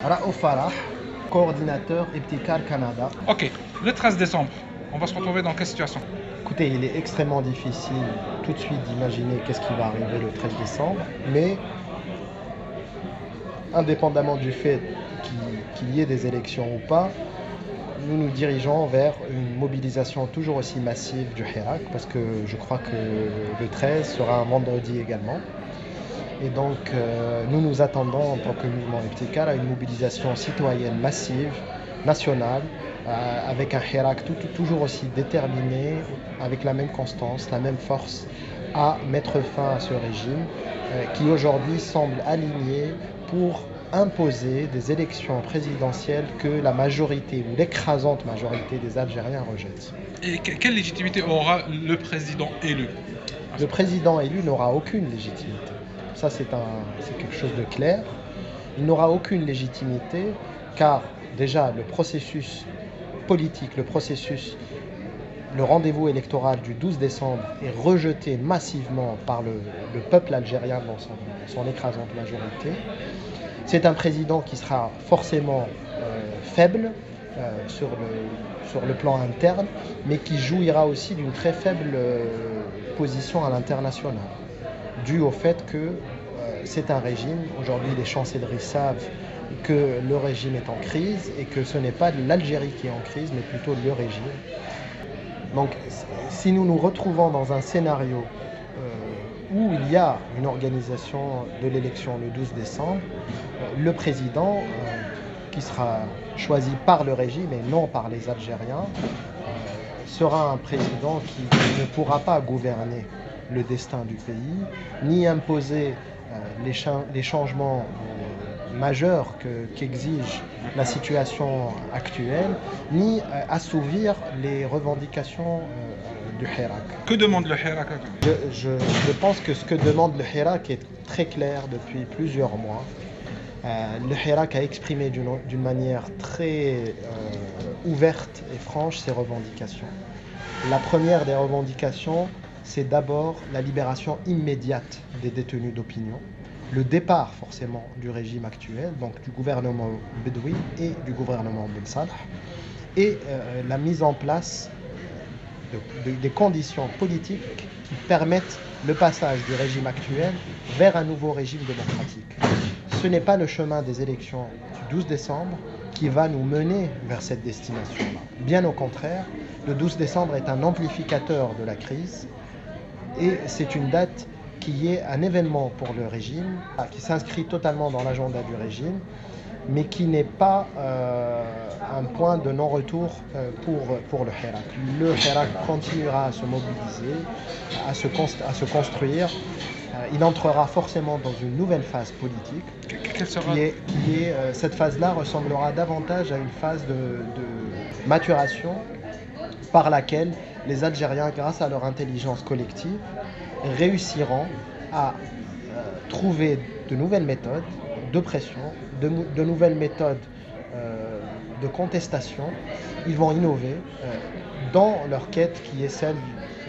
Raouf Farah, coordinateur Epticar Canada. Ok, le 13 décembre, on va se retrouver dans quelle situation? Écoutez, il est extrêmement difficile tout de suite d'imaginer qu'est-ce qui va arriver le 13 décembre, mais indépendamment du fait qu'il y ait des élections ou pas, nous nous dirigeons vers une mobilisation toujours aussi massive du Hirak, parce que je crois que le 13 sera un vendredi également. Et donc, euh, nous nous attendons en tant que mouvement Eptical à une mobilisation citoyenne massive, nationale, euh, avec un Hirak toujours aussi déterminé, avec la même constance, la même force, à mettre fin à ce régime euh, qui aujourd'hui semble aligné pour imposer des élections présidentielles que la majorité ou l'écrasante majorité des Algériens rejettent. Et quelle légitimité aura le président élu? Le président élu n'aura aucune légitimité. Ça, c'est quelque chose de clair. Il n'aura aucune légitimité car déjà le processus politique, le processus, le rendez-vous électoral du 12 décembre est rejeté massivement par le, peuple algérien dans son, écrasante majorité. C'est un président qui sera forcément euh, faible euh, sur, le, plan interne, mais qui jouira aussi d'une très faible euh, position à l'international dû au fait que euh, c'est un régime, aujourd'hui les chancelleries savent que le régime est en crise et que ce n'est pas l'Algérie qui est en crise, mais plutôt le régime. Donc si nous nous retrouvons dans un scénario euh, où il y a une organisation de l'élection le 12 décembre, euh, le président, qui sera choisi par le régime et non par les Algériens, sera un président qui ne pourra pas gouverner le destin du pays, ni imposer euh, les, changements euh, majeurs qu'exige la situation actuelle, ni euh, assouvir les revendications du Hirak. Que demande le Hirak je, je, pense que ce que demande le Hirak est très clair depuis plusieurs mois. le Hirak a exprimé d'une manière très ouverte et franche ses revendications. La première des revendications, c'est d'abord la libération immédiate des détenus d'opinion, le départ forcément du régime actuel, donc du gouvernement Bedoui et du gouvernement Ben Salah, et euh, la mise en place des conditions politiques qui permettent le passage du régime actuel vers un nouveau régime démocratique. Ce n'est pas le chemin des élections du 12 décembre qui va nous mener vers cette destination-là. Bien au contraire, le 12 décembre est un amplificateur de la crise et c'est une date qui est un événement pour le régime, qui s'inscrit totalement dans l'agenda du régime, mais qui n'est pas euh, un point de non-retour euh, pour, pour le Hirak. Le Hirak continuera à se mobiliser, à se, à se construire. Euh, il entrera forcément dans une nouvelle phase politique. Qui est, qui est cette phase-là ressemblera davantage à une phase de, de maturation par laquelle les Algériens, grâce à leur intelligence collective, réussiront à euh, trouver de nouvelles méthodes de pression, de, nouvelles méthodes euh, de contestation. Ils vont innover euh, dans leur quête qui est celle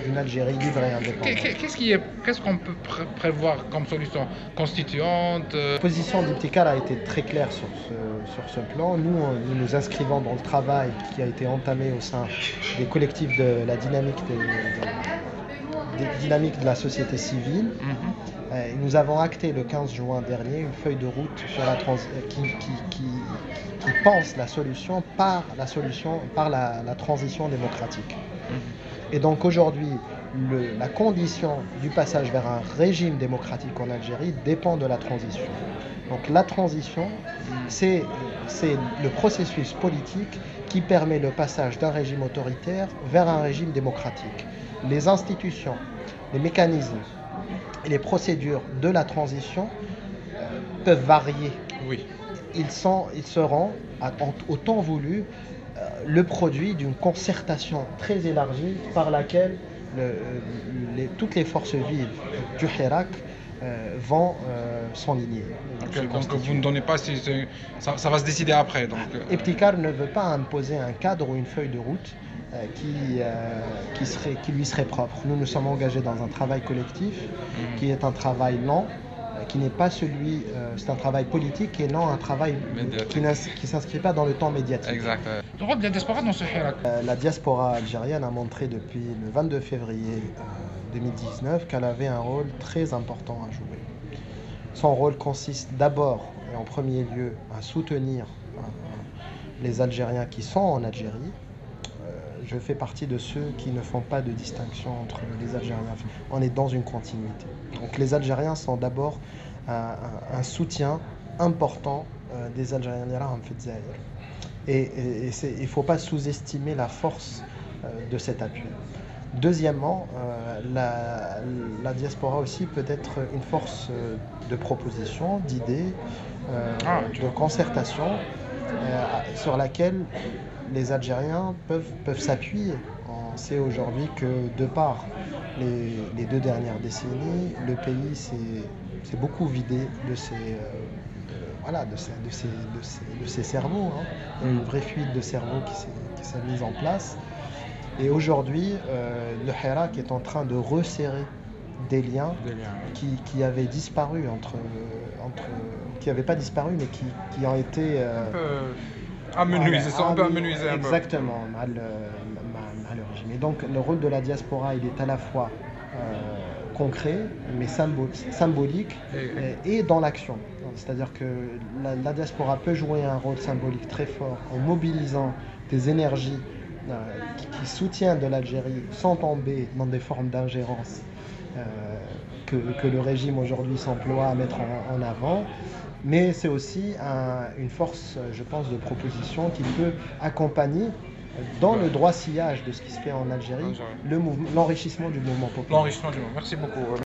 d'une Algérie libre et indépendante. Qu'est-ce qu'on peut prévoir comme solution constituante La position d'Iptikar a été très claire sur ce, sur ce plan. Nous, nous nous inscrivons dans le travail qui a été entamé au sein des collectifs de la dynamique des, dynamiques de la société civile. Mhm. Euh, nous avons acté le 15 juin dernier une feuille de route sur la qui, qui, qui, pense la solution par la solution par la, transition démocratique. Mhm. Et donc aujourd'hui, la condition du passage vers un régime démocratique en Algérie dépend de la transition. Donc la transition, c'est le processus politique qui permet le passage d'un régime autoritaire vers un régime démocratique. Les institutions, les mécanismes et les procédures de la transition euh, peuvent varier. Oui. Ils, sont, ils seront, au temps voulu, euh, le produit d'une concertation très élargie par laquelle le, les, toutes les forces vives du Hirak euh, vont euh, s'enligner. donc vous ne donnez pas si ça, ça, va se décider après. Donc, Eptikar ne veut pas imposer un cadre ou une feuille de route qui, qui, serait, qui lui serait propre. Nous nous sommes engagés dans un travail collectif mhm. qui est un travail lent, qui n'est pas celui, euh, c'est un travail politique et non un travail Médiatique. qui ne s'inscrit pas dans le temps médiatique. Exact. ouais. Le rôle de la diaspora dans ce hirak. Euh, La diaspora algérienne a montré depuis le 22 février euh, 2019 qu'elle avait un rôle très important à jouer. Son rôle consiste d'abord et en premier lieu à soutenir euh, les Algériens qui sont en Algérie. Je fais partie de ceux qui ne font pas de distinction entre les Algériens. On est dans une continuité. Donc les Algériens sont d'abord un, soutien important euh, des Algériens en fait Et, et- et il ne faut pas sous-estimer la force euh, de cet appui. Deuxièmement, euh, la, la diaspora aussi peut être une force de proposition, d'idées, euh, Ah, de concertation euh, sur laquelle les Algériens peuvent, peuvent s'appuyer. On sait aujourd'hui que de par les, les deux dernières décennies, le pays s'est beaucoup vidé de ses, euh, voilà, de ses, de ses- de ses- de ses cerveaux. hein. Il y a une vraie fuite de cerveau qui s'est- mise en place. Et aujourd'hui, euh, le Hirak est en train de resserrer des liens Des liens. qui, qui avaient disparu entre, entre qui n'avaient pas disparu mais qui, qui ont été euh, Un peu amenuisés, sont un peu ah, amenuisés peu. exactement mal, mal- mal régime. Et donc le rôle de la diaspora il est à la fois euh, concret mais symbo- symbolique Et- dans l'action. C'est-à-dire que la, la diaspora peut jouer un rôle symbolique très fort en mobilisant des énergies euh, qui, qui soutiennent de l'Algérie sans tomber dans des formes d'ingérence que, que le régime aujourd'hui s'emploie à mettre en, en avant. Mais c'est aussi un- une force, euh, je pense, de proposition qui peut accompagner euh, dans le droit sillage de ce qui se fait en Algérie Algérie. le mouvement- l'enrichissement du mouvement populaire. L'enrichissement du monde. Merci beaucoup.